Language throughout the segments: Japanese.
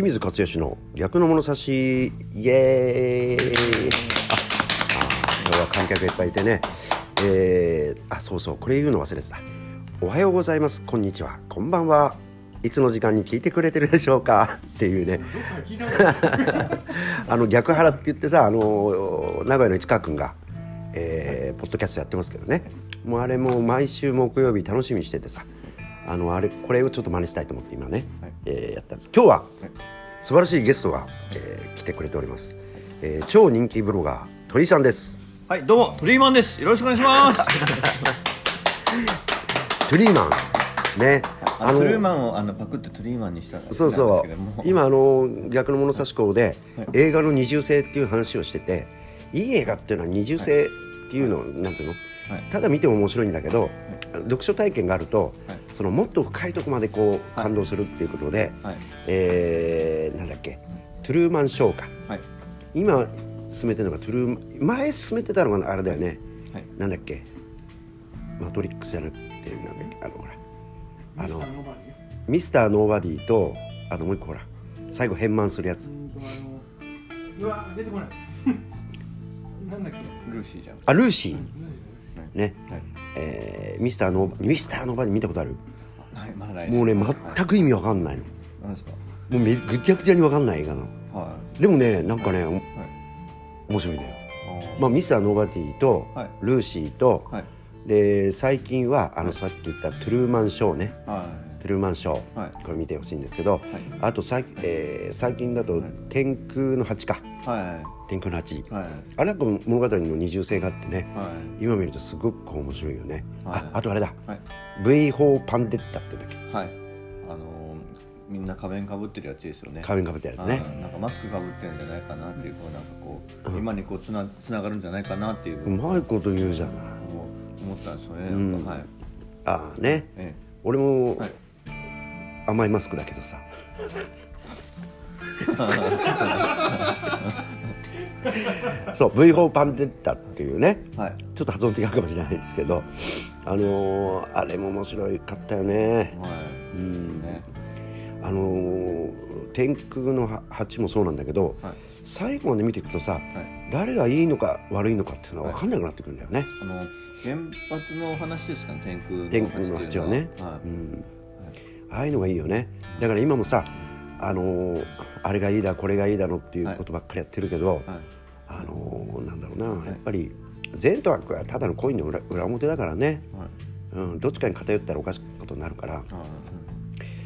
清水勝義の逆の物差し。イエーイ。ああ今日は観客がいっぱいいてね。えー、あそうそうこれ言うの忘れてた。おはようございます。こんにちは。こんばんは。いつの時間に聞いてくれてるでしょうか。っていうね。あの逆腹って言ってさあの名古屋の市川君が、えー、ポッドキャストやってますけどね。もうあれも毎週木曜日楽しみにしててさ。あのあれこれをちょっと真似したいと思って今ね、はい、えー、やったんです。今日は、素晴らしいゲストが、えー、来てくれております、えー、超人気ブロガー鳥居さんです。はいどうも鳥居マンです。よろしくお願いします。トリーマン。ね。あのトゥルーマンをあのパクってトリーマンにしたそうそう。今あの逆の物差し校で、はい、映画の二重性っていう話をしてていい映画っていうのは二重性っていうの、はい、なんていうの、はい、ただ見ても面白いんだけど、読書体験があると、そのもっと深いところまでこう感動するっていうことで、はい、えー、なんだっけ？トゥルーマンショーか、今進めてるのがトゥルー前進めてたのがあれだよね、なんだっけ？マトリックスじゃなくてなんだっけ？あのほら。あのミスターノーバディとあのもう一個ほら。最後変満するやつ。うわ出てこない。なんだっけ？ルーシーじゃん。あルーシー。ね、はい、えー、ミスターノーミスターノーバディ見たことある？まだない。もうね全く意味わかんないの。何ですか？もうめぐちゃぐちゃにわかんない映画の、はい、でもねなんかね、はい、面白いんだよ。まあミスターノーバディと、はい、ルーシーと、はい。で最近はあのさっき言ったトゥルーマンショーね、はい、トゥルーマンショー、はい、これ見てほしいんですけど、はい、あとさ、えー、最近だと「天空の蜂か」はい、天空の蜂、はい、あれは物語の二重性があってね、はい、今見るとすごく面白いよね、はい、ああとあれだ、はい、V4 パンデッタってだっけ、はい。あのー、みんな仮面かぶってるやつですよね。仮面かぶってるやつね。なんかマスクかぶってるんじゃないかなっていうこうなんかこう、うん、今にこうつなつながるんじゃないかなっていううまいこと言うじゃない。思ったんですよね、うん、はい、ああね、ええ、俺も、はい、甘いマスクだけどさ そう V4 パンデッタっていうね、はい、ちょっと発音違うかもしれないんですけど。あのー、あれも面白かったよね。はい、うん。ね。あのー、天空の蜂もそうなんだけど、はい、最後まで見ていくとさ、はい、誰がいいのか悪いのかっていうのは分かんなくなってくるんだよね。あの原発の話ですかね天空の天空の蜂は。ね、はい。うん。ああいうのがいいよね。だから今もさあのー、あれがいいだこれがいいだのっていうことばっかりやってるけど、はい、あのー、なんだろうな、はい、やっぱり善と悪はただのコインの裏裏表だからね、はい、うん、どっちかに偏ったらおかしいことになるから、うん、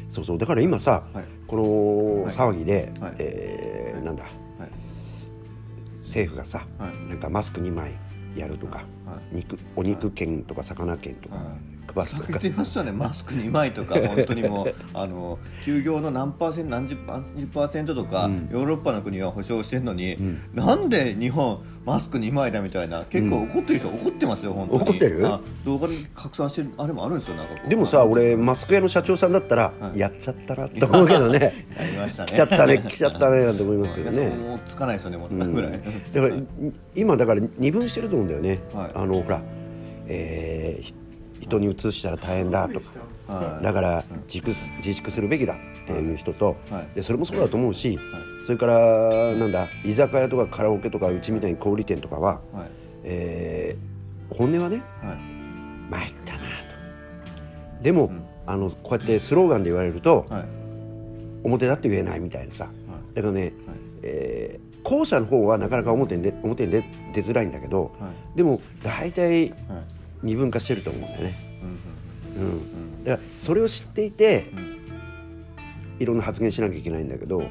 そうそう。だから今さ、この騒ぎで、はい、えー、なんだ、政府がさ、なんかマスク2枚やるとか、肉お肉券とか魚券とか配るとか。言ってましたね。マスク2枚とか本当にもうあの 休業の何パーセント何十パーセントとか、うん、ヨーロッパの国は保証してるのに、うん、なんで日本マスク2枚だみたいな結構怒ってる人、怒ってますよ本当に。怒ってる？動画に拡散してるあれもあるんですよなんかでもさ俺マスク屋の社長さんだったら、はい、やっちゃったなって思うけどね。やりましたね。来ちゃったね来ちゃったねなんて思いますけどね。もうつかないですよねもうぐらい、だから今だから二分してると思うんだよね、はい、あのほらえー、人に移したら大変だとか、だから自自粛するべきだっていう人と、でそれもそうだと思うし、それからなんだ居酒屋とかカラオケとかうちみたいに小売店とかは、はい、えー、本音はね、はい、参ったなと。でも、うん、あのこうやってスローガンで言われると、はい、表だって言えないみたいなさ、だからね、はい、えー後者の方はなかなか表に出表に出出づらいんだけど、はい、でも大体二分化してると思うんだよね。うん、うん、だからそれを知っていて、うん、いろんな発言しなきゃいけないんだけど、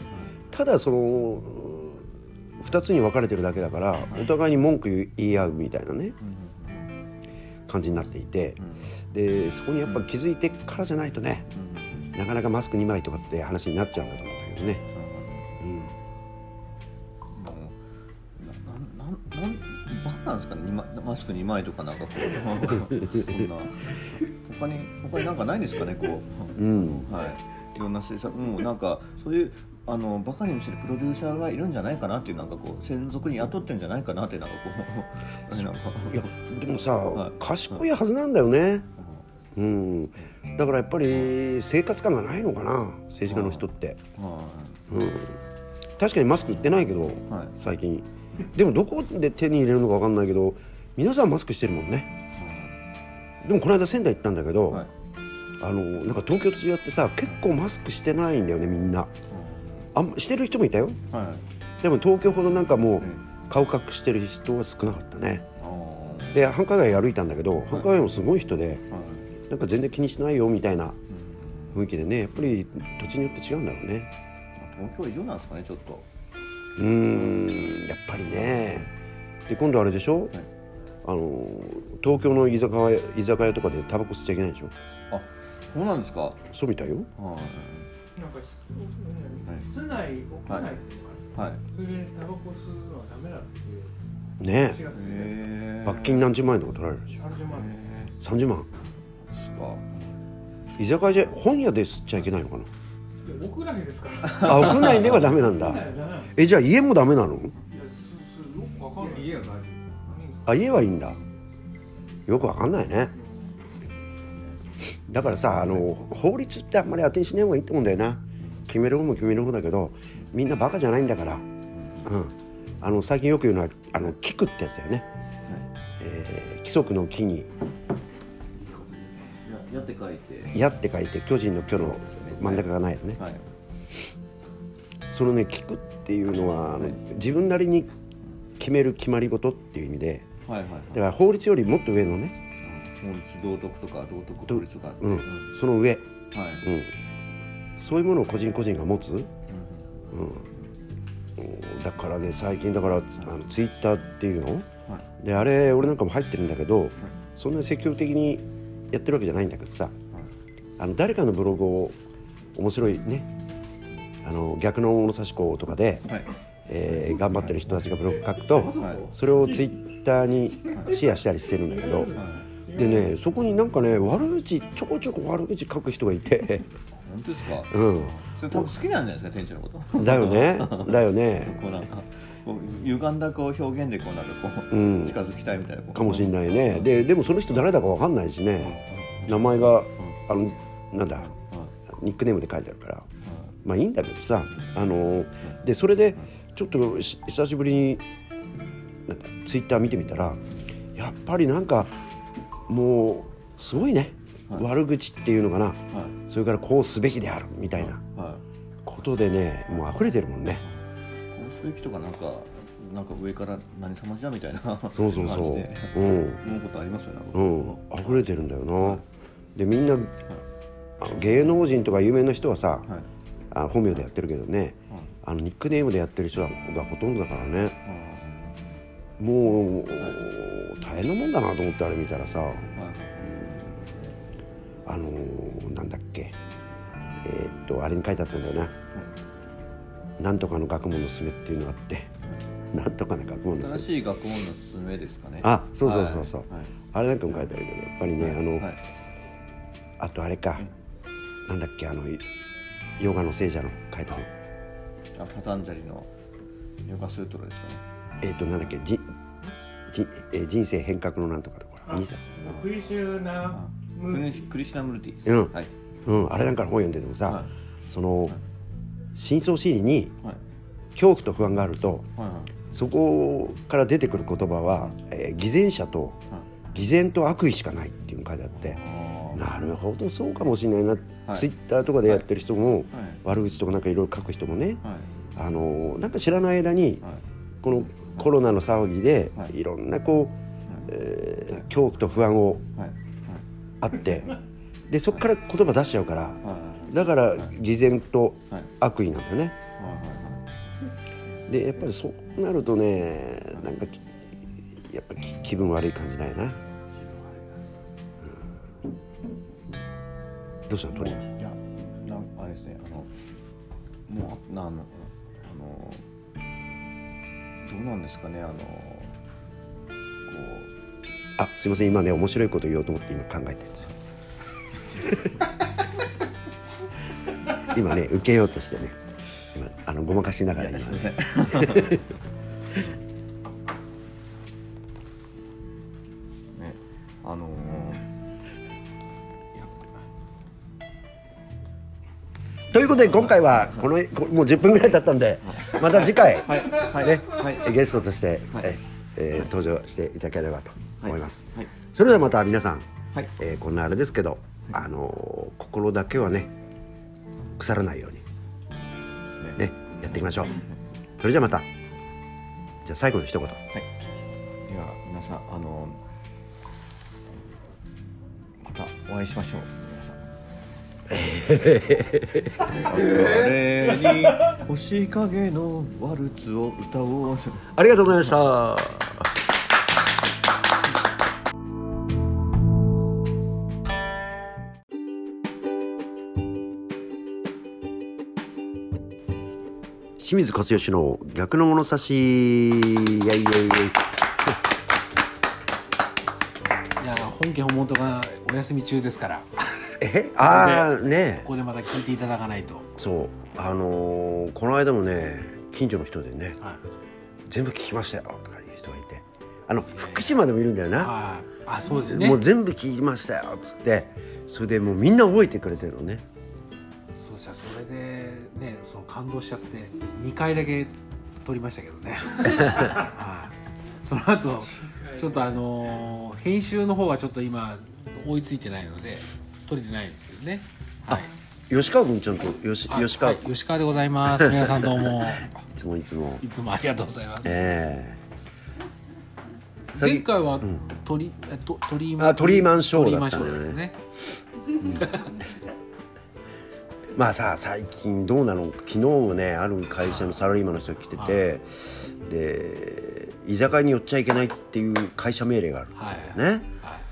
ただその2つに分かれてるだけだから、お互いに文句言い合うみたいなね、感じになっていて、でそこにやっぱ気づいてからじゃないとね、なかなかマスク2枚とかって話になっちゃうんだと思うんだけどね。マスク2枚とかなんかこう。こんな。他に他になんかないんですかねこう、うん、はい。いろんな制作もうなんかそういうあのバカに見せるプロデューサーがいるんじゃないかなっていうなんかこう専属に雇ってるんじゃないかなってなんかこ う。なんか。いやでもさ、はい、賢いはずなんだよね、うん。だからやっぱり生活感がないのかな政治家の人って、うん、確かにマスク売ってないけど、はい。最近。でもどこで手に入れるのか分かんないけど皆さんマスクしてるもんね。でもこの間仙台行ったんだけど、はい。あのなんか東京と違ってさ結構マスクしてないんだよねみんな。あんしてる人もいたよ。はい。でも東京ほどなんかもううん。顔隠してる人は少なかったね。で繁華街歩いたんだけど繁華街もすごい人ではい。なんか全然気にしないよみたいな雰囲気でねやっぱり土地によって違うんだろうね。東京は異常なんですかねちょっと。うーんやっぱりね。で今度あれでしょ、あの東京の居酒屋居酒屋とかでタバコ吸っちゃいけないでしょ？あそうなんですか？そうみたいよ。はい。なんかし室内屋内っていはい。それでタバコ吸うのはダメだってね4月でへー罰金何十万円とか取られるでしょ？30万。へ30万。ーですか。居酒屋じゃ本屋で吸っちゃいけないのかな？屋内ですから。あ屋内ではダメなんだ。えじゃあ家もダメなの？やすすよくわかんない。家は大丈夫あ家はいいんだ。よくわかんないね。だからさあの法律ってあんまり当てにしない方がいいと思うんだよな。決める方も決める方だけどみんなバカじゃないんだから、うん、あの最近よく言うのはあの規区ってやつだよね、えー規則の規に。ややって書い「て。や」って書いて巨人の巨の真ん中がないやつね。はい。そのね規区っていうのはあの自分なりに決める決まり事っていう意味ではいはいだから法律よりもっと上のね、法律道徳とか道徳法律とかうんうん。その上、はい。うん、そういうものを個人個人が持つ、うんだからね最近だからあのツイッターっていうの？はい。であれ俺なんかも入ってるんだけど、そんなに積極的にやってるわけじゃないんだけどさ。あの誰かのブログを面白いね。あの逆の物差し子とかで、はい。えー頑張ってる人たちがブログ書くと、はい。それをツイッターにシェアしたりしてるんだけど、はい。でねそこになんかね悪口ちょこちょこ悪口書く人がいて。本当ですか？うん。それ多分好きなんじゃないですか店長のこと。だよね。だよね。こうなんかこう歪んだこう表現でこうなんかこう、うん。近づきたいみたいなかもしれないね。ででもその人誰だかわかんないしね。名前があのなんだ？ニックネームで書いてあるから。まあいいんだけどさあのでそれでちょっとし久しぶりにツイッター見てみたらやっぱりなんかもうすごいね、はい。悪口っていうのかな。はい。それからこうすべきである。みたいな。はい。ことでねもう溢れてるもんね。こうすべきとかなんかなんか上から何様じゃみたいなそうそうそう。うん。思うことありますよねうん。溢れてるんだよな。でみんなあの芸能人とか有名な人はさはい。あ本名でやってるけどね。あのニックネームでやってる人がほとんどだからねもう大変なもんだなと思ってあれ見たらさ。はい。あのーなんだっけ。えーっとあれに書いてあったんだよな「なんとかの学問のすすめ」っていうのがあって「なんとかの学問のすすめ。新しい学問のすすめですかね。あそうそうそうそう、はい。あれなんかも書いてあるけどやっぱりね、あの、はい。あとあれか、なんだっけあのヨガの聖者の書いたの。あパタンジャリのヨガスートラですかね。えーっとなんだっけじじ、えー人生変革のなんとかとかあ2冊クリシュナクムリクリシナムルティうん。はい。うん、あれなんかの本読んでてもさ、はい。その深層心理にはい。恐怖と不安があるとはいはい。そこから出てくる言葉は、えー偽善者と偽善と悪意しかないっていう書いてあってなるほどそうかもしれないな、はい。ツイッターとかでやってる人も、はい。悪口とかなんかいろいろ書く人もね、はい。あのなんか知らない間にはい。このコロナの騒ぎで、はい。い、ろんなこう、えー恐怖と不安をはい。あってでそこから言葉出しちゃうからはい。だから偽善とはい。悪意なんだよね。でやっぱりそうなるとねなんかきやっぱき気分悪い感じだよな、うん。どうしたの鳥いやなんあれですねあのもうなあのあのどうなんですかねあのこう。あすいません。今ね面白いこと言おうと思って今考えてるんですよ。今ね受けようとしてね。今あのごまかしながら今ね。ねあのー、ということで今回はこのもう10分ぐらい経ったんで、また次回、はい。はい。ねはい。ゲストとして、はい。ええー登場していただければと思います、はい。はい。それではまた皆さん、はい。えーこんなあれですけど、あのー心だけはね腐らないようにね。やっていきましょう。それじゃあまたじゃあ最後の一言。はい。では皆さんあのまたお会いしましょう皆さん。誰に星影のワルツを歌おう。ありがとうございました清水勝義の逆の物差しイエイイエイイエイいや本家本元がお休み中ですからえ？ああね。こでまた聞いていただかないと。そう。あのーこの間もね近所の人でねはい「全部聞きましたよ」とかいう人がいて。あの福島でもいるんだよな、はい。あそうですね。もう全部聞きましたよっつって。それでもうみんな覚えてくれてるのね。そうしたらそれでねその感動しちゃって2回だけ撮りましたけどね。はい。その後ちょっとあのー編集の方はちょっと今追いついてないので撮れてないんですけどね。はい。吉川君ちゃんと吉はい。吉川、はい。吉川でございます。皆さんどうも。いつもいつも。いつもありがとうございます。ええ。前回はトリ、えっとトリーあトリーマンショーだったね。ですね。まあさ最近どうなの昨日ねある会社のサラリーマンの人が来てて、で居酒屋に寄っちゃいけないっていう会社命令があるんだよね、はい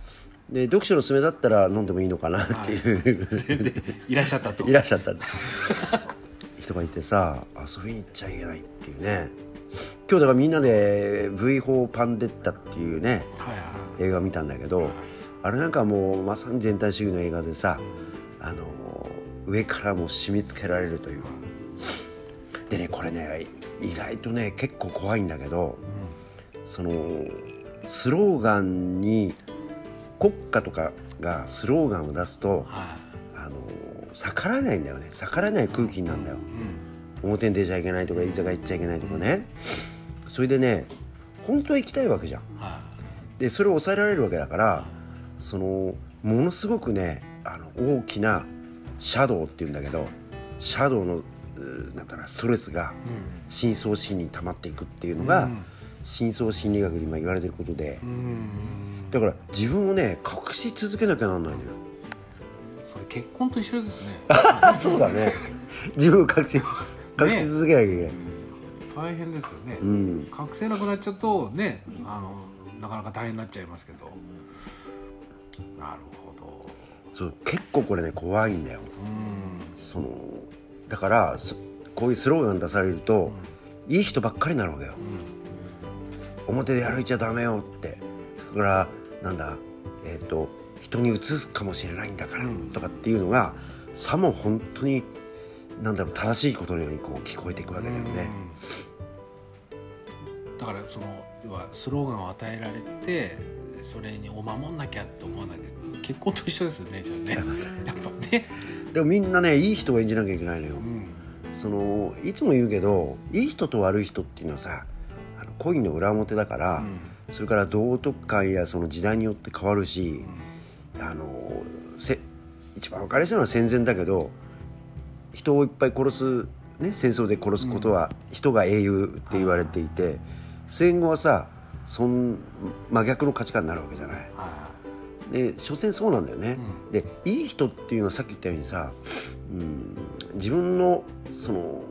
で読書の勧めだったら飲んでもいいのかなっていう、いらっしゃったと。いらっしゃった。人がいてさ遊びに行っちゃいけないっていうね。今日だからみんなで V4 パンデッタっていうねはいはい。映画を見たんだけどあれなんかもうまさに全体主義の映画でさあの上からもう締め付けられるという。でねこれね意外とね結構怖いんだけどそのスローガンに国家とかがスローガンを出すとはあの逆らえないんだよね。逆らえない空気になるんだよ。いうん。表に出ちゃいけないとか居酒屋行っちゃいけないとかね。それでね本当は行きたいわけじゃん。はでそれを抑えられるわけだからそのものすごくねあの大きなシャドウっていうんだけどシャドウのなんだろうストレスがいうん。深層心理に溜まっていくっていうのが、うん深層心理学で今言われてることで。うん。だから自分をね隠し続けなきゃなんないのよ。それ結婚と一緒ですね。そうだね。自分を隠し 隠し続けなきゃいけない、大変ですよね。うん。隠せなくなっちゃうとねあのなかなか大変になっちゃいますけど。なるほど。そう結構これね怖いんだよ。うん。そのだからそこういうスローガン出されると、いい人ばっかりになるわけよ表で歩いちゃダメよって。それからなんだえっ、と人に移すかもしれないんだから、うん。とかっていうのがさも本当になんだろう正しいことのようにこう聞こえていくわけだよね。うん。だからその要はスローガンを与えられてそれにお守んなきゃって思わなきゃ結婚と一緒ですよねじゃあね。やっぱね、でもみんなねいい人を演じなきゃいけないのよ。うん。そのいつも言うけどいい人と悪い人っていうのはさあの恋の裏表だから、うん。それから道徳観やその時代によって変わるし、あのせ一番分かりやすいのは戦前だけど人をいっぱい殺す、ね、戦争で殺すことは人が英雄って言われていて、戦後はさそん真逆の価値観になるわけじゃない。はで所詮そうなんだよね。うん。でいい人っていうのはさっき言ったようにさ、うん、自分のその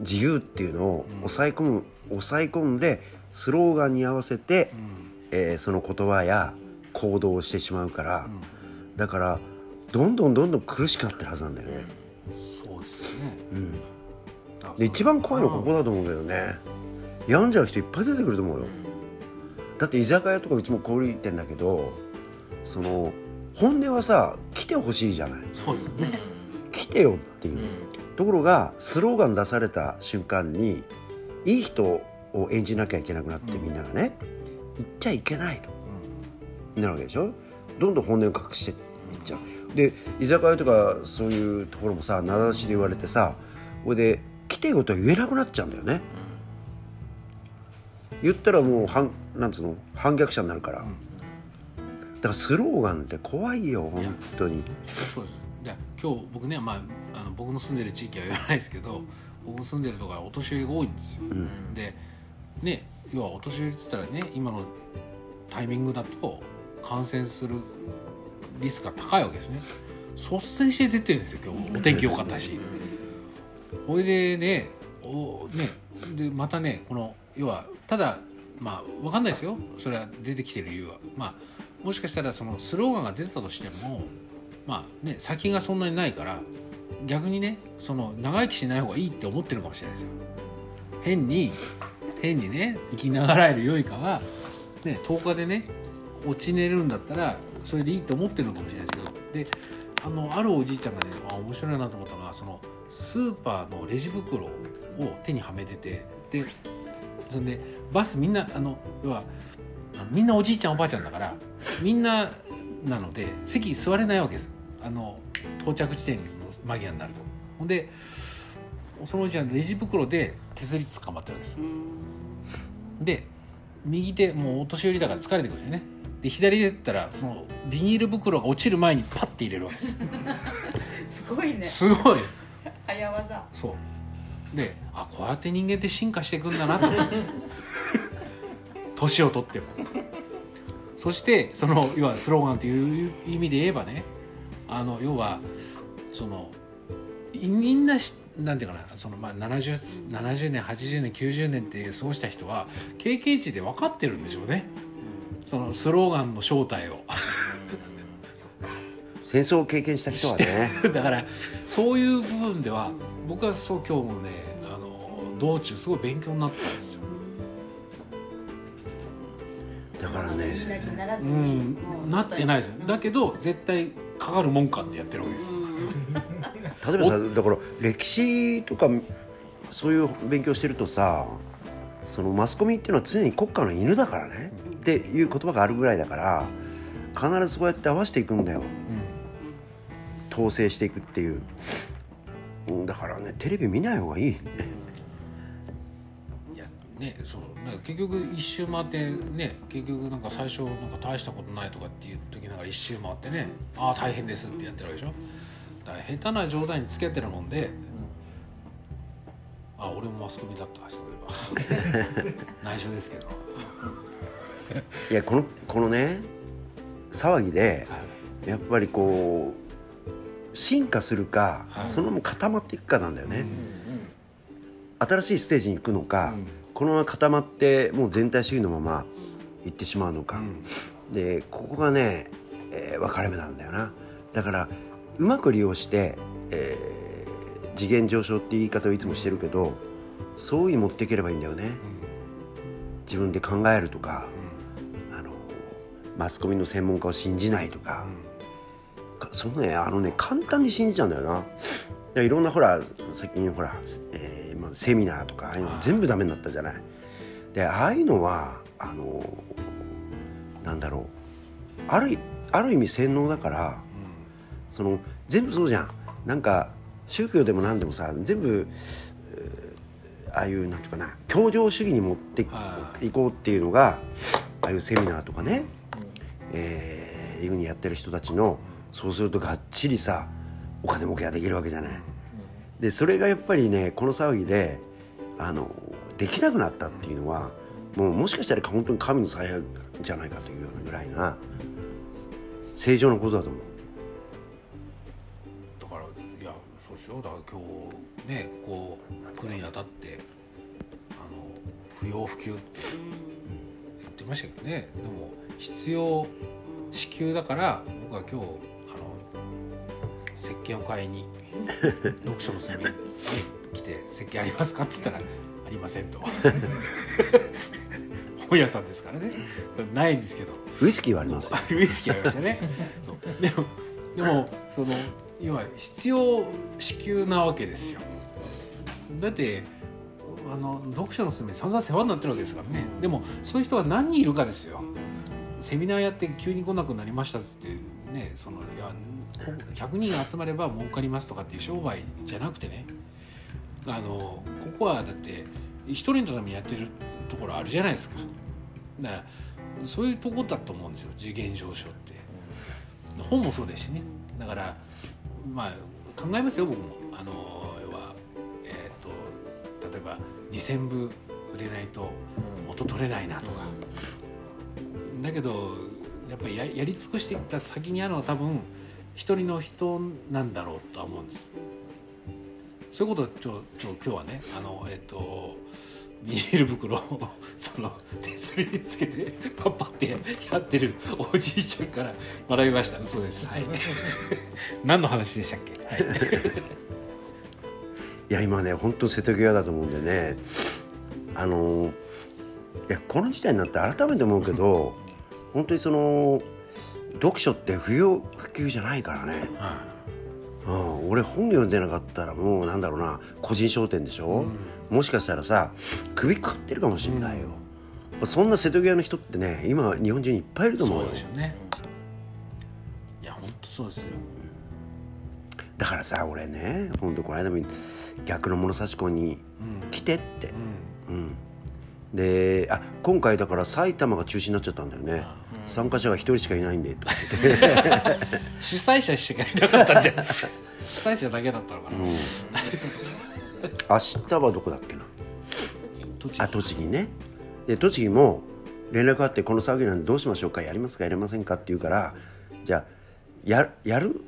自由っていうのをうん。抑え込む、抑え込んでスローガンに合わせてい、うん。えーその言葉や行動をしてしまうから、うん。だからどんどんどんどん苦しくなってるはずなんだよね。そうですね。うん、あで一番怖いのはここだと思うけどね。病んじゃう人いっぱい出てくると思うよ。だって居酒屋とかうちも小売店だけどその本音はさ来てほしいじゃない。そうですね。来てよっていう。ところがスローガン出された瞬間にいい人を演じなきゃいけなくなってうんみんながね言っちゃいけないとなるわけでしょ？どんどん本音を隠していっちゃう。で居酒屋とかそういうところもさ名指しで言われてさこれで来てよとは言えなくなっちゃうんだよね、言ったらもう反なんつうの？反逆者になるから、だからスローガンって怖いよ本当に。そうです。で今日僕ね、まあ、あの僕の住んでる地域は言わないですけど住んでるところはお年寄りが多いんですよ、うん、でね要はお年寄りっつったらね今のタイミングだと感染するリスクが高いわけですね。率先して出てるんですよ今日お天気良かったし。これでねおねでまたねこの要はただまあ分かんないですよ。それは出てきてる理由は。まあもしかしたらそのスローガンが出たとしてもまあね先がそんなにないから逆にねその長生きしない方がいいって思ってるかもしれないですよ。変に変にね生きながらえるよりかは、ね、10日でね落ち寝るんだったらそれでいいと思ってるのかもしれないですけど。であのあるおじいちゃんがねあ面白いなと思ったのはそのスーパーのレジ袋を手にはめててでそれでバスみんなあの要はみんなおじいちゃんおばあちゃんだからみんななので席座れないわけです。あの到着地点の間際になると。ほんでそのうちはレジ袋で手すり捕まってるわけです。で右手もうお年寄りだから疲れてくるんですよね。で左で言ったらそのビニール袋が落ちる前にパッて入れるわけです。すごいね。すごい。早技そう。であこうやって人間って進化していくんだなと思いました。年を取っても。そしてその要はスローガンという意味で言えばねあの要はそのみんななんていうかなそのまあ 70, 70年80年90年って過ごした人は経験値で分かってるんでしょうね。そのスローガンの正体を。戦争を経験した人はね。だからそういう部分では僕はそう今日もねあの道中すごい勉強になったんですよ。だからね。うん。なってないですよ。だけど絶対かかるもんかってやってるわけですよ。例えばさだから歴史とかそういう勉強してるとさそのマスコミっていうのは常に国家の犬だからね、うん、っていう言葉があるぐらいだから必ずそうやって合わせていくんだよ、うん、統制していくっていう。だからねテレビ見ない方がいいねそう結局一周回ってね結局なんか最初なんか大したことないとかっていう時ながら一周回ってねああ大変ですってやってるわけでしょ。だから下手な状態につけてるもんで、あ俺もマスコミだったそういえば。内緒ですけど。いやこのこのね騒ぎで、やっぱりこう進化するか、はい、そのまま固まっていくかなんだよね、うんうん、新しいステージに行くのか、うんこのまま固まってもう全体主義のままいってしまうのか、うん、でここがね、えー、分かれ目なんだよな。だからうまく利用して、えー、次元上昇って言い方をいつもしてるけどそういうふうに持っていければいいんだよね、うん、自分で考えるとか、うん、あのマスコミの専門家を信じないとか、そのねあのね簡単に信じちゃうんだよな。いろんなほら最近ほら、えーまあ、セミナーとかああいうの全部ダメになったじゃない。でああいうのはあのなんだろう。あるある意味洗脳だから、うん、その全部そうじゃん。なんか宗教でも何でもさ全部ああいうなんていうかな協情主義に持っていこうっていうのがああいうセミナーとかね、うん、えー、いうふうにやってる人たちのそうするとがっちりさお金儲けができるわけじゃない。でそれがやっぱりねこの騒ぎであのできなくなったっていうのはもうもしかしたら本当に神の采配じゃないかというようなぐらいな正常なことだと思う。だからいやそうしよ。うだから今日ねこう来るにあたってあの不要不急って言ってましたけどね。でも必要支給だから僕は今日石鹸を買いに 読書の隅に来て「設計ありますか?」っつったら「ありません」と。本屋さんですからね。ないんですけど。ウイスキーはありますウイスキーありましたね。でもでもその要は必要支給なわけですよ。だってあの読書のすめ散々世話になってるわけですからね。でもそういう人が何人いるかですよ。セミナーやって急に来なくなりましたっつってねその100人集まれば儲かりますとかっていう商売じゃなくてね。あのここはだって一人のためにやってるところあるじゃないですか。だからそういうとこだと思うんですよ。次元上昇って。本もそうですしね。だからまあ考えますよ僕も。あの要はえっ、と例えば2,000部売れないと元取れないなとか。だけどやっぱりややり尽くしていった先にあるのは多分一人の人なんだろうとは思うんです。そういうことをちょちょ今日はねあのえっ、とビニール袋を その手すりにつけてパッパってやってるおじいちゃんから学びました嘘です。はい。何の話でしたっけ、はい、いや今ね本当瀬戸際だと思うんでね。あのいやこの時代になって改めて思うけど本当にその読書って不要不急じゃないからね、うん、俺本読んでなかったらもうなんだろうな個人商店でしょ、うん、もしかしたらさ首かってるかもしれないよ、うん、そんな瀬戸際の人ってね今日本中にいっぱいいると思うよ。そうですよね。いや本当そうですよ。だからさ俺ね本当この間も逆の物差し子に来てって、うん、うんであ今回だから埼玉が中止になっちゃったんだよね、うん、参加者が一人しかいないんでと 主催者しかいなかったんじゃ主催者だけだったのかな、うん、明日はどこだっけな？栃木。あ栃木ね。で栃木も連絡あってこの騒ぎなんでどうしましょうかやりますかやりませんかって言うからじゃあややる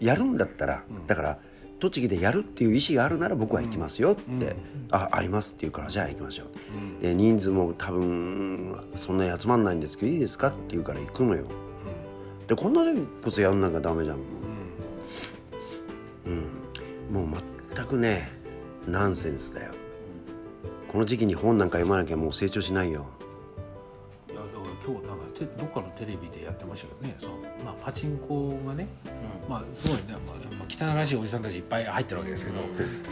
やるんだったら、うん、だから栃木でやるっていう意思があるなら僕は行きますよって、うん、あありますって言うからじゃあ行きましょう、うん、で人数も多分そんなに集まんないんですけどいいですかって言うから行くのよ、うん、でこんな時こそやんなきゃダメじゃん。うん、もう全くねナンセンスだよ。この時期に本なんか読まなきゃもう成長しないよ今日なんかてどっかのテレビでやってましたよね。その、まあ、パチンコがね、まあすごいね、まあ、汚らしいおじさんたちいっぱい入ってるわけですけど、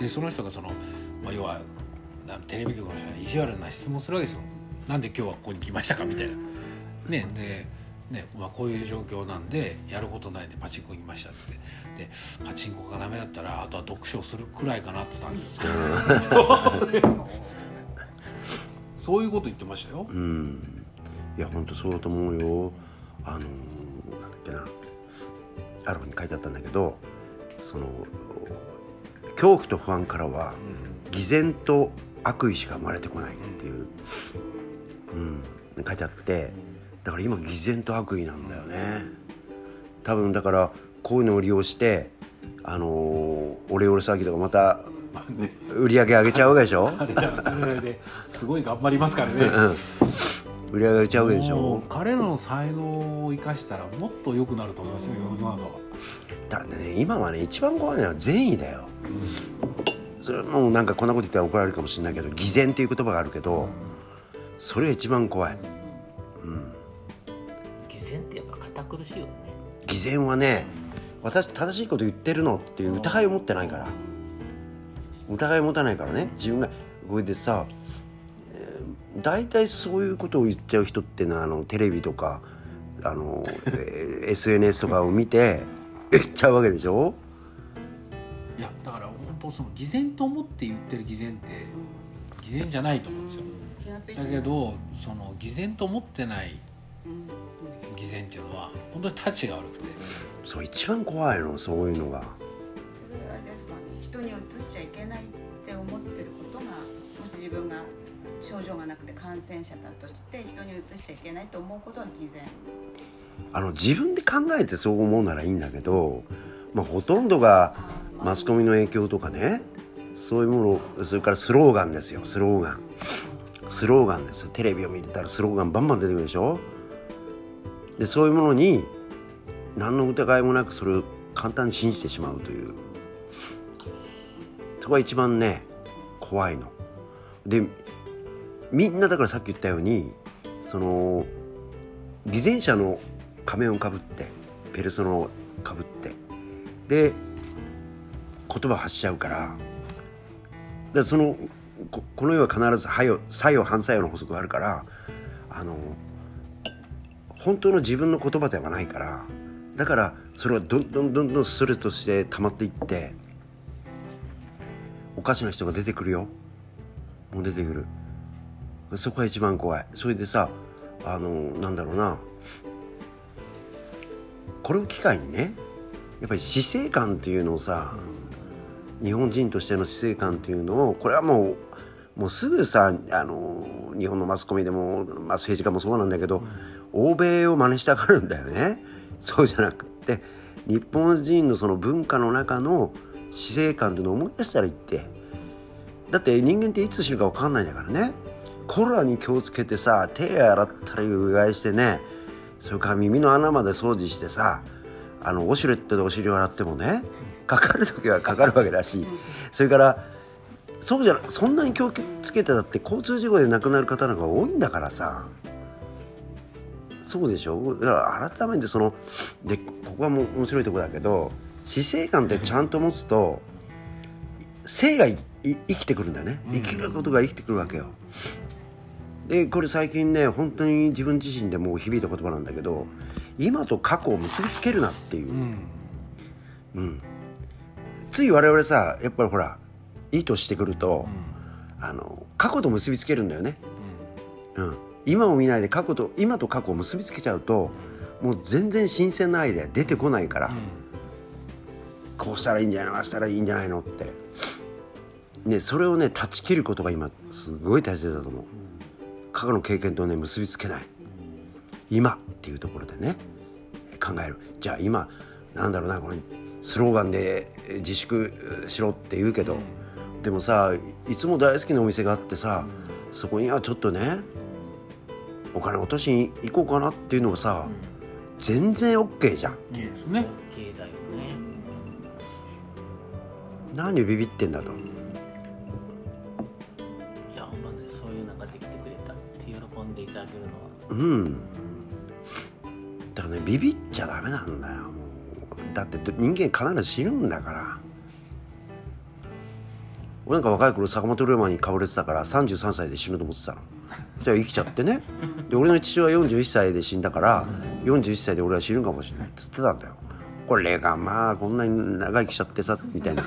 でその人がその、まあ、要はテレビ局の人に意地悪な質問するわけですよ。なんで今日はここに来ましたかみたいな。ねでねまあ、こういう状況なんでやることないんでパチンコ行きましたっつって。でパチンコがダメだったらあとは読書するくらいかなって言ったんですよ。そういうこと言ってましたよ。うんいや本当そうだと思うよ。あのー、なんだっけな。あるに書いてあったんだけどその恐怖と不安からは、偽善と悪意しか生まれてこないっていう、うん、書いてあってだから今偽善と悪意なんだよね。多分だからこういうのを利用してあのー、オレオレ詐欺とかまた売り上げ上げちゃうわけでしょ？すごい頑張りますからね、うん、売り上げちゃうわけでしょ。彼らの才能を生かしたらもっと良くなると思いますよ世の中は。だってね今はね一番怖いのは善意だよ、うん、それもなんかこんなこと言ったら怒られるかもしれないけど偽善っていう言葉があるけど、うん、それが一番怖い、うん、偽善ってやっぱ堅苦しいよね。偽善はね私正しいこと言ってるのっていう疑いを持ってないから。疑い持たないからね。自分がこれでさ大体そういうことを言っちゃう人ってのはあのテレビとかあの SNS とかを見て 言っちゃうわけでしょ？いやだから本当その偽善と思って言ってる偽善って偽善じゃないと思うんですよ。だけどその偽善と思ってない偽善っていうのは本当にタチが悪くて。そう一番怖いのそういうのが。人に移しちゃいけないって思ってることがもし自分が症状がなくて感染者だとして人にうつしちゃいけないと思うことは偽善。あの自分で考えてそう思うならいいんだけど、まあ、ほとんどがマスコミの影響とかねそういうものそれからスローガンですよ。スローガン。スローガンですよ。テレビを見てたらスローガンバンバン出てくるでしょ。でそういうものに何の疑いもなくそれを簡単に信じてしまうという。そこが一番ね怖いの。でみんなだからさっき言ったようにその偽善者の仮面をかぶってペルソナをかぶってで言葉発しちゃうからだそのここの世は必ず作用反作用の法則があるからあの本当の自分の言葉ではないからだからそれはどんどんどんどんストレスとして溜まっていっておかしな人が出てくるよ。もう出てくる。そこが一番怖い。それでさあのなんだろうな。これを機会にねやっぱり死生観っていうのをさ日本人としての死生観っていうのをこれはもうもうすぐさあの日本のマスコミでも、まあ、政治家もそうなんだけど、欧米を真似したがるんだよね。そうじゃなくって日本人のその文化の中の死生観っていうのを思い出したらいいって。だって人間っていつ死ぬか分かんないんだからね。コロナに気をつけてさ手洗ったりうがいしてねそれから耳の穴まで掃除してさあのウォシュレットでお尻を洗ってもねかかる時はかかるわけだしそれからそうじゃそんなに気をつけてだって交通事故で亡くなる方なんか多いんだからさ。そうでしょ？だから改めてそのでここはもう面白いところだけど死生観ってちゃんと持つと生が生きてくるんだよね。生きることが生きてくるわけよ。でこれ最近ね本当に自分自身でも響いた言葉なんだけど今と過去を結びつけるなっていう、うん、うん、つい我々さやっぱりほらいいとしてくると、うん、あの過去と結びつけるんだよね、うん、今を見ないで過去と今と過去を結びつけちゃうともう全然新鮮なアイデア出てこないから、こうしたらいいんじゃないのああしたらいいんじゃないのって。ねそれをね断ち切ることが今すごい大切だと思う。過去の経験とね結びつけない今っていうところでね考えるじゃあ今なんだろうなこのスローガンで自粛しろって言うけど、でもさいつも大好きなお店があってさそこにはちょっとねお金落としに行こうかなっていうのがさ、全然 OK じゃん。いいですね。OK だよね。何ビビってんだと。うん。だからねビビっちゃダメなんだよ。もうだって人間必ず死ぬんだから。俺なんか若い頃坂本龍馬にかぶれてたから33歳で死ぬと思ってたの。じゃあ生きちゃってね。で俺の父親は41歳で死んだから41歳で俺は死ぬかもしれない。っつってたんだよ。これがまあこんなに長生きしちゃってさみたいな。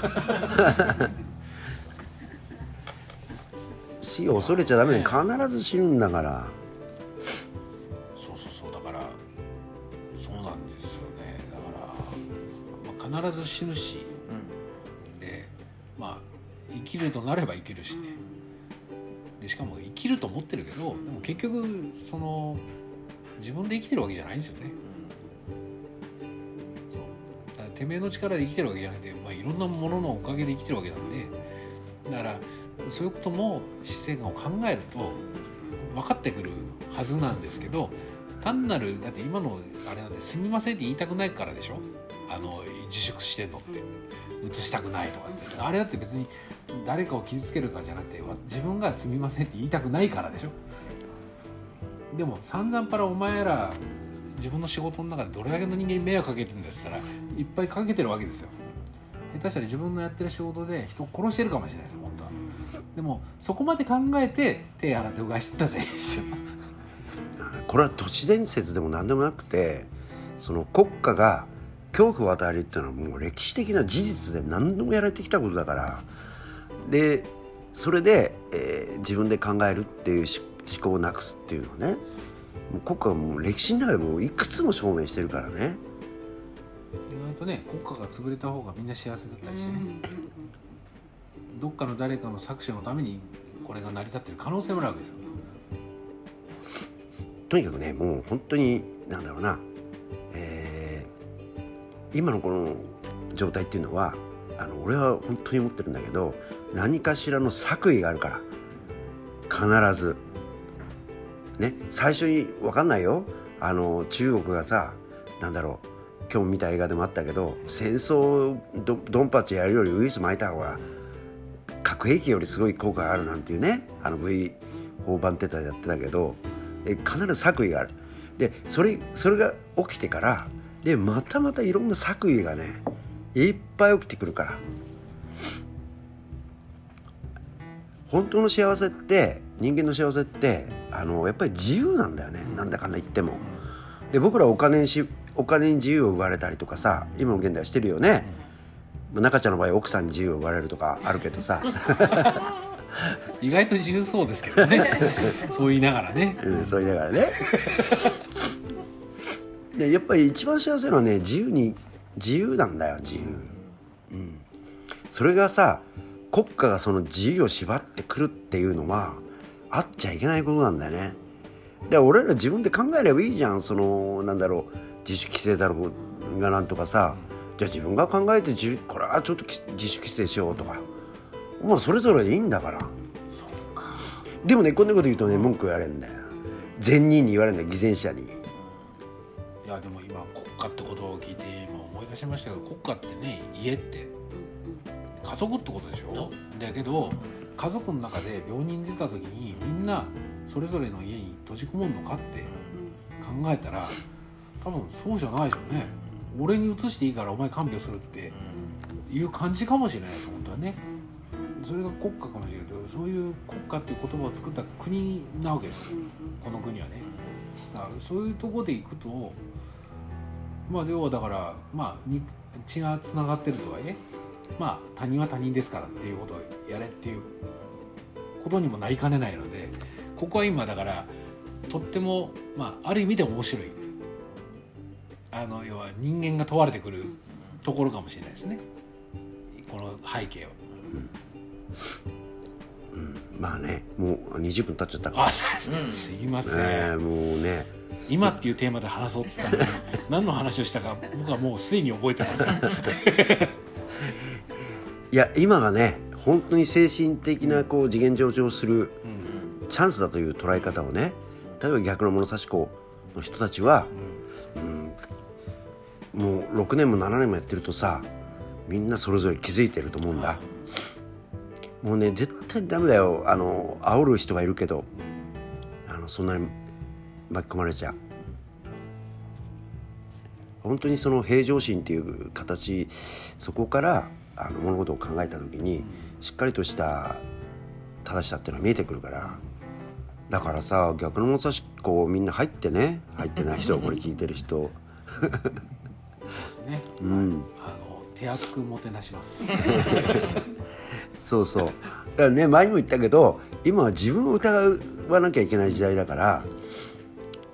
死を恐れちゃダメ必ず死ぬんだから。必ず死ぬし、うん、でまあ生きるとなれば生きるしね。でしかも生きると思ってるけどでも結局その自分で生きてるわけじゃないんですよね。そう。だからてめえの力で生きてるわけじゃなくて、まあ、いろんなもののおかげで生きてるわけなんで。だからそういうことも姿勢を考えると分かってくるはずなんですけど単なるだって今のあれなんで「すみません」って言いたくないからでしょ？あの自粛してんのって映したくないとかってあれだって別に誰かを傷つけるかじゃなくて自分が「すみません」って言いたくないからでしょ？でも散々パラお前ら自分の仕事の中でどれだけの人間に迷惑かけてるんですったらいっぱいかけてるわけですよ。下手したら自分のやってる仕事で人を殺してるかもしれないです本当は。でもそこまで考えて手洗ってうがいしてたらいいですよ。これは都市伝説でも何でもなくてその国家が恐怖を与えるっていうのはもう歴史的な事実で何度もやられてきたことだから。でそれで、えー、自分で考えるっていう思考をなくすっていうのね。もう国家はもう歴史の中でもいくつも証明してるからね。とね国家が潰れた方がみんな幸せだったりしてね。どっかの誰かの搾取のためにこれが成り立ってる可能性もあるわけですよ。とにかくねもう本当になんだろうな。今のこの状態っていうのはあの俺は本当に思ってるんだけど何かしらの作為があるから。必ず。ね最初に分かんないよ。あの中国がさなんだろう今日見た映画でもあったけど戦争ドドンパチやるよりウイルス巻いた方が核兵器よりすごい効果があるなんていうねあの V 法版テタでやってたけどえ必ず作為がある。でそれそれが起きてからでまたまたいろんな作為がねいっぱい起きてくるから。本当の幸せって人間の幸せってあのやっぱり自由なんだよね。なんだかんだ言っても。で僕らお金しお金に自由を奪われたりとかさ今の現代はしてるよね、中ちゃんの場合奥さんに自由を奪われるとかあるけどさ。意外と自由そうですけどね。そう言いながらね、うん、そう言いながらね。でやっぱり一番幸せなのはね自由に自由なんだよ自由、うん、それがさ国家がその自由を縛ってくるっていうのはあっちゃいけないことなんだよね。で俺ら自分で考えればいいじゃん。そのなんだろう自主規制だろうがなんとかさじゃあ自分が考えて自これはちょっと自主規制しようとかもうそれぞれでいいんだから。でもねこんなこと言うとね文句言われるんだよ。善人に言われるんだよ偽善者に。いやでも今国家ってことを聞いて今思い出しましたけど国家ってね家って家族ってことでしょ？だけど家族の中で病人出た時にみんなそれぞれの家に閉じこもるのかって考えたら多分そうじゃないでしょうね。俺に移していいからお前看病するっていう感じかもしれないです本当はね。それが国家かもしれないけどそういう国家っていう言葉を作った国なわけです。よこの国はね。だからそういうとこでいくとまあ要はだからまあ血がつながってるとはいえまあ他人は他人ですからっていうことをやれっていうことにもなりかねないのでここは今だからとってもまあある意味で面白い。あの要は人間が問われてくるところかもしれないですね。この背景を。うん、まあねもう20分経っちゃったから。あす。いません、えー、もうね。今っていうテーマで話そうっつったのに 何の話をしたか僕はもうすでに覚えてます。いや今がね本当に精神的なこう次元上昇するチャンスだという捉え方をね例えば逆の物差し子の人たちは、うん、もう6年も7年もやってるとさみんなそれぞれ気づいてると思うんだ、もうね絶対ダメだよ。あの煽る人がいるけどあのそんなに巻き込まれちゃう。本当にその平常心っていう形そこからあの物事を考えた時にしっかりとした正しさっていうのは見えてくるから。だからさ逆の物差しこうみんな入ってね。入ってない人これ聞いてる人ですね、うん、あの手厚くもてなします。そうそう。だからね前にも言ったけど今は自分を疑わなきゃいけない時代だから、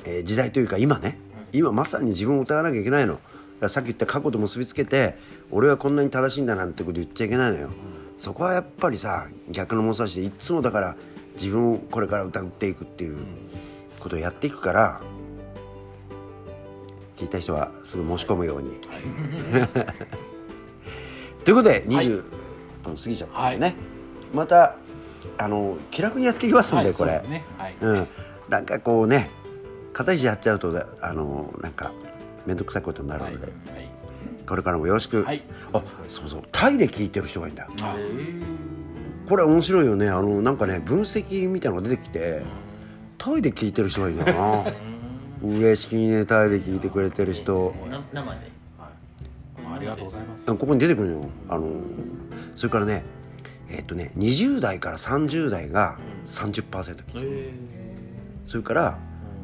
えー、時代というか今ね。今まさに自分を疑わなきゃいけないの。さっき言った過去と結びつけて俺はこんなに正しいんだなんてこと言っちゃいけないのよ、うん、そこはやっぱりさ逆の物差しでいつもだから自分をこれから疑っていくっていうことをやっていくから聞いた人はすぐ申し込むように。はい、ということで20、はい。分過ぎちゃったんでね、はい、またあの気楽にやっていきますんで、これ、ねはい、うん、なんかこうね片石やっちゃうとあのなんか面倒くさいことになるので、これからもよろしく、あそうそう。タイで聞いてる人がいいんだ。これ面白いよね。あのなんかね分析みたいなのが出てきてタイで聞いてる人がいいんだな 嬉しきにねタイで聞いてくれてる人。生で。ありがとうございます。ここに出てくるよ。あのそれからねえっ、とね20代から30代が30%聞いてる、それから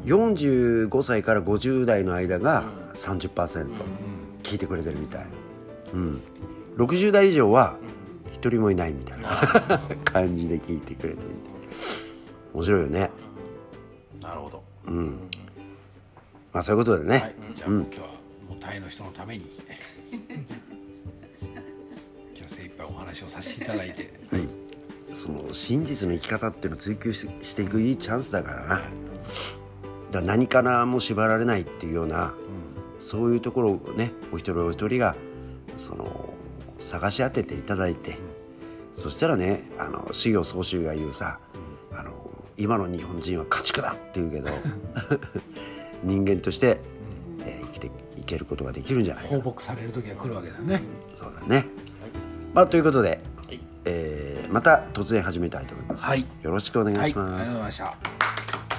45歳から50代の間が30%聞いてくれてるみたい、うん、60代以上は一人もいないみたいな 感じで聞いてくれてる面白いよね。なるほど。うんまあそういうことでね、はい、じゃあ、うん、今日はもうタイの人のために。お話をさせていただいて、はい、その真実の生き方っていうのを追求していくいいチャンスだからな。だ何からも縛られないっていうような、うん、そういうところをねお一人お一人がその探し当てていただいて、うん、そしたらねあの修行総集が言うさ、うん、あの今の日本人は家畜だって言うけど 人間として、えー、生きていけることができるんじゃないか。放牧される時が来るわけですね。そうだね。まあ、ということで、はい、えー、また突然始めたいと思います。はい、よろしくお願いします。はい、ありがとうございました。